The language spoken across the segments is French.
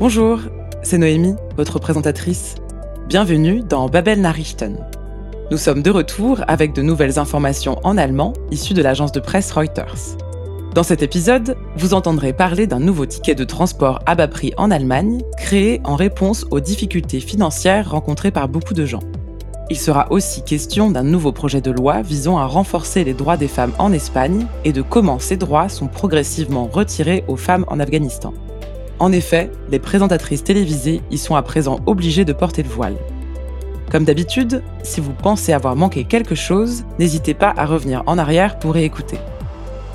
Bonjour, c'est Noémie, votre présentatrice. Bienvenue dans Babel Nachrichten. Nous sommes de retour avec de nouvelles informations en allemand issues de l'agence de presse Reuters. Dans cet épisode, vous entendrez parler d'un nouveau ticket de transport à bas prix en Allemagne, créé en réponse aux difficultés financières rencontrées par beaucoup de gens. Il sera aussi question d'un nouveau projet de loi visant à renforcer les droits des femmes en Espagne et de comment ces droits sont progressivement retirés aux femmes en Afghanistan. En effet, les présentatrices télévisées y sont à présent obligées de porter le voile. Comme d'habitude, si vous pensez avoir manqué quelque chose, n'hésitez pas à revenir en arrière pour réécouter.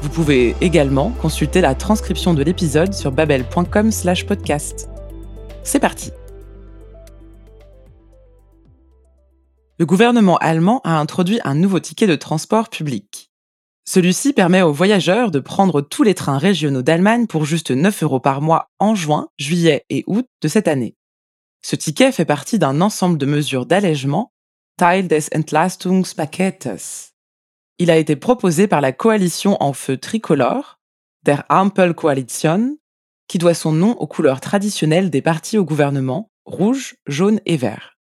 Vous pouvez également consulter la transcription de l'épisode sur babel.com/podcast. C'est parti. Le gouvernement allemand a introduit un nouveau ticket de transport public. Celui-ci permet aux voyageurs de prendre tous les trains régionaux d'Allemagne pour juste 9 euros par mois en juin, juillet et août de cette année. Ce ticket fait partie d'un ensemble de mesures d'allègement, Teil des Entlastungspaketes. Il a été proposé par la coalition en feu tricolore, der Ampelkoalition, qui doit son nom aux couleurs traditionnelles des partis au gouvernement, rouge, jaune et vert.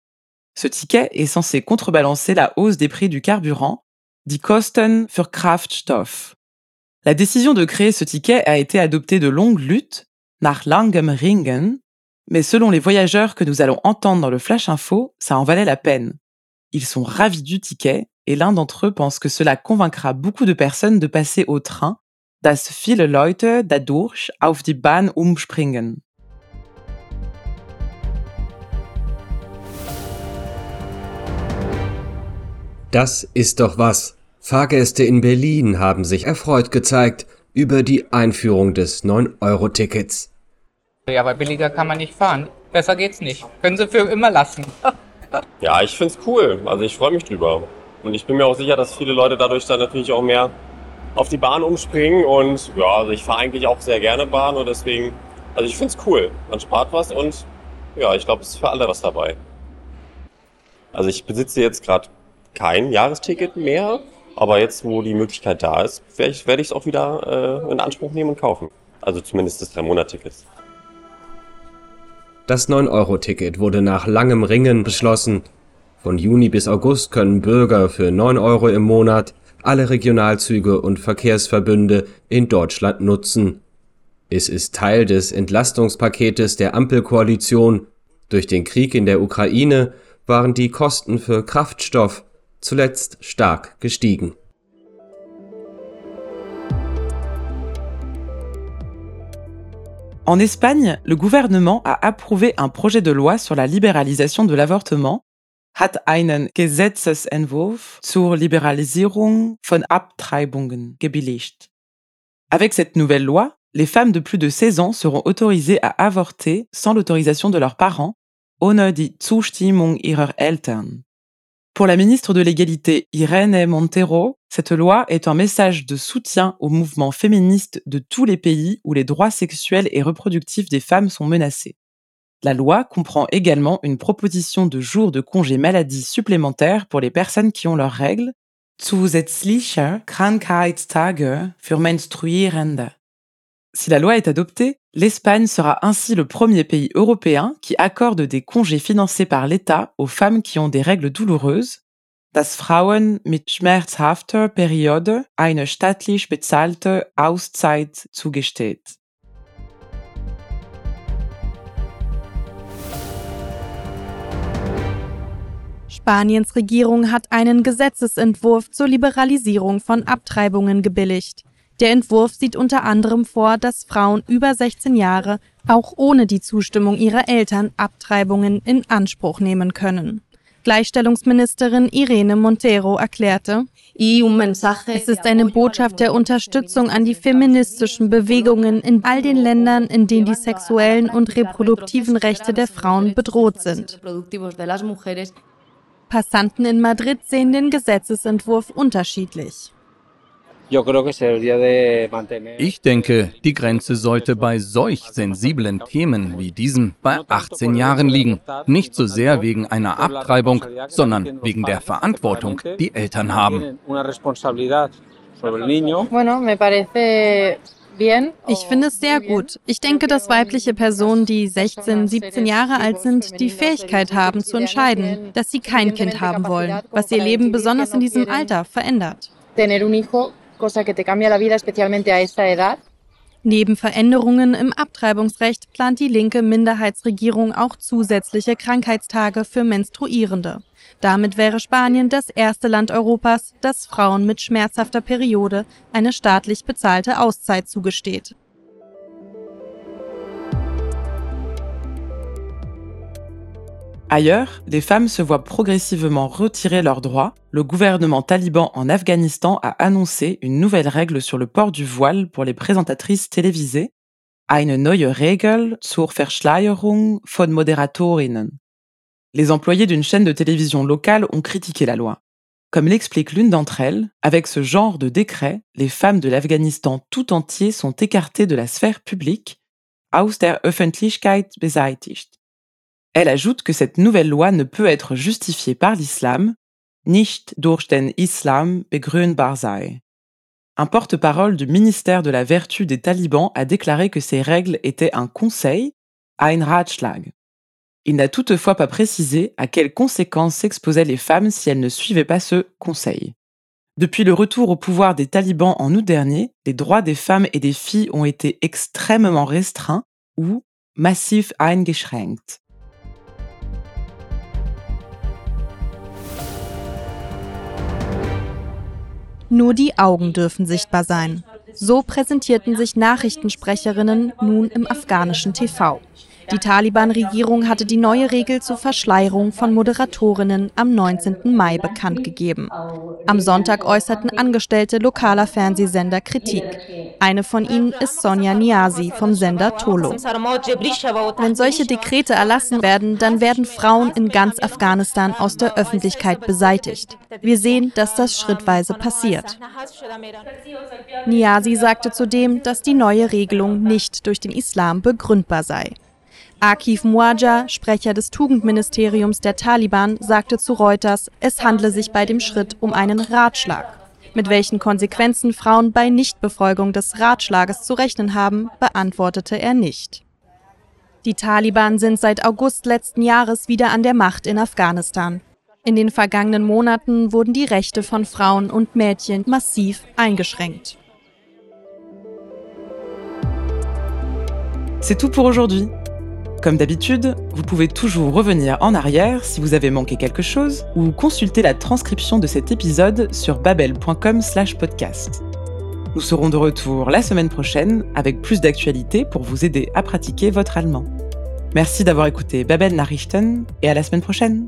Ce ticket est censé contrebalancer la hausse des prix du carburant die Kosten für Kraftstoff. La décision de créer ce ticket a été adoptée de longue lutte, nach langem Ringen, mais selon les voyageurs que nous allons entendre dans le Flash Info, ça en valait la peine. Ils sont ravis du ticket et l'un d'entre eux pense que cela convaincra beaucoup de personnes de passer au train, dass viele Leute dadurch auf die Bahn umspringen. Das ist doch was. Fahrgäste in Berlin haben sich erfreut gezeigt über die Einführung des 9-Euro-Tickets. Ja, aber billiger kann man nicht fahren. Besser geht's nicht. Können Sie für immer lassen. ja, ich find's cool. Also ich freue mich drüber. Und ich bin mir auch sicher, dass viele Leute dadurch dann natürlich auch mehr auf die Bahn umspringen. Und ja, also ich fahre eigentlich auch sehr gerne Bahn und deswegen, also ich find's cool. Man spart was und ja, ich glaube, es ist für alle was dabei. Also ich besitze jetzt gerade kein Jahresticket mehr, aber jetzt, wo die Möglichkeit da ist, werde ich es werd auch wieder äh, in Anspruch nehmen und kaufen. Also zumindest das 3-Monat-Ticket. Das 9-Euro-Ticket wurde nach langem Ringen beschlossen. Von Juni bis August können Bürger für 9 Euro im Monat alle Regionalzüge und Verkehrsverbünde in Deutschland nutzen. Es ist Teil des Entlastungspaketes der Ampelkoalition. Durch den Krieg in der Ukraine waren die Kosten für Kraftstoff zuletzt stark gestiegen. En Espagne, le gouvernement a approuvé un projet de loi sur la libéralisation de l'avortement, hat einen Gesetzesentwurf zur Liberalisierung von Abtreibungen gebilligt. Avec cette nouvelle loi, les femmes de plus de 16 ans seront autorisées à avorter sans l'autorisation de leurs parents, ohne die Zustimmung ihrer Eltern. Pour la ministre de l'Égalité Irene Montero, cette loi est un message de soutien au mouvement féministe de tous les pays où les droits sexuels et reproductifs des femmes sont menacés. La loi comprend également une proposition de jours de congé maladie supplémentaires pour les personnes qui ont leurs règles, zusätzliche Krankheitstage für Menstruierende. Si la loi est adoptée, l'Espagne sera ainsi le premier pays européen qui accorde des congés financés par l'État aux femmes qui ont des règles douloureuses, dass Frauen mit schmerzhafter Periode eine staatlich bezahlte Auszeit zugesteht. Spaniens Regierung hat einen Gesetzesentwurf zur Liberalisierung von Abtreibungen gebilligt. Der Entwurf sieht unter anderem vor, dass Frauen über 16 Jahre auch ohne die Zustimmung ihrer Eltern Abtreibungen in Anspruch nehmen können. Gleichstellungsministerin Irene Montero erklärte, es ist eine Botschaft der Unterstützung an die feministischen Bewegungen in all den Ländern, in denen die sexuellen und reproduktiven Rechte der Frauen bedroht sind. Passanten in Madrid sehen den Gesetzesentwurf unterschiedlich. Ich denke, die Grenze sollte bei solch sensiblen Themen wie diesem bei 18 Jahren liegen. Nicht so sehr wegen einer Abtreibung, sondern wegen der Verantwortung, die Eltern haben. Ich finde es sehr gut. Ich denke, dass weibliche Personen, die 16, 17 Jahre alt sind, die Fähigkeit haben zu entscheiden, dass sie kein Kind haben wollen, was ihr Leben besonders in diesem Alter verändert. Neben Veränderungen im Abtreibungsrecht plant die linke Minderheitsregierung auch zusätzliche Krankheitstage für Menstruierende. Damit wäre Spanien das erste Land Europas, das Frauen mit schmerzhafter Periode eine staatlich bezahlte Auszeit zugesteht. Ailleurs, les femmes se voient progressivement retirer leurs droits. Le gouvernement taliban en Afghanistan a annoncé une nouvelle règle sur le port du voile pour les présentatrices télévisées. Eine neue Regel zur Verschleierung von Moderatorinnen. Les employés d'une chaîne de télévision locale ont critiqué la loi. Comme l'explique l'une d'entre elles, avec ce genre de décret, les femmes de l'Afghanistan tout entier sont écartées de la sphère publique, aus der Öffentlichkeit beseitigt. Elle ajoute que cette nouvelle loi ne peut être justifiée par l'islam, nicht durch den Islam begründbar sei. Un porte-parole du ministère de la Vertu des talibans a déclaré que ces règles étaient un conseil, ein Ratschlag. Il n'a toutefois pas précisé à quelles conséquences s'exposaient les femmes si elles ne suivaient pas ce conseil. Depuis le retour au pouvoir des talibans en août dernier, les droits des femmes et des filles ont été extrêmement restreints ou massif eingeschränkt. Nur die Augen dürfen sichtbar sein. So präsentierten sich Nachrichtensprecherinnen nun im afghanischen TV. Die Taliban-Regierung hatte die neue Regel zur Verschleierung von Moderatorinnen am 19. Mai bekannt gegeben. Am Sonntag äußerten Angestellte lokaler Fernsehsender Kritik. Eine von ihnen ist Sonja Niazi vom Sender Tolo. Wenn solche Dekrete erlassen werden, dann werden Frauen in ganz Afghanistan aus der Öffentlichkeit beseitigt. Wir sehen, dass das schrittweise passiert. Niazi sagte zudem, dass die neue Regelung nicht durch den Islam begründbar sei. Akif Muaja, Sprecher des Tugendministeriums der Taliban, sagte zu Reuters, es handle sich bei dem Schritt um einen Ratschlag. Mit welchen Konsequenzen Frauen bei Nichtbefolgung des Ratschlages zu rechnen haben, beantwortete er nicht. Die Taliban sind seit August letzten Jahres wieder an der Macht in Afghanistan. In den vergangenen Monaten wurden die Rechte von Frauen und Mädchen massiv eingeschränkt. C'est tout pour aujourd'hui. Comme d'habitude, vous pouvez toujours revenir en arrière si vous avez manqué quelque chose ou consulter la transcription de cet épisode sur babel.com/podcast. Nous serons de retour la semaine prochaine avec plus d'actualités pour vous aider à pratiquer votre allemand. Merci d'avoir écouté Babel Nachrichten et à la semaine prochaine.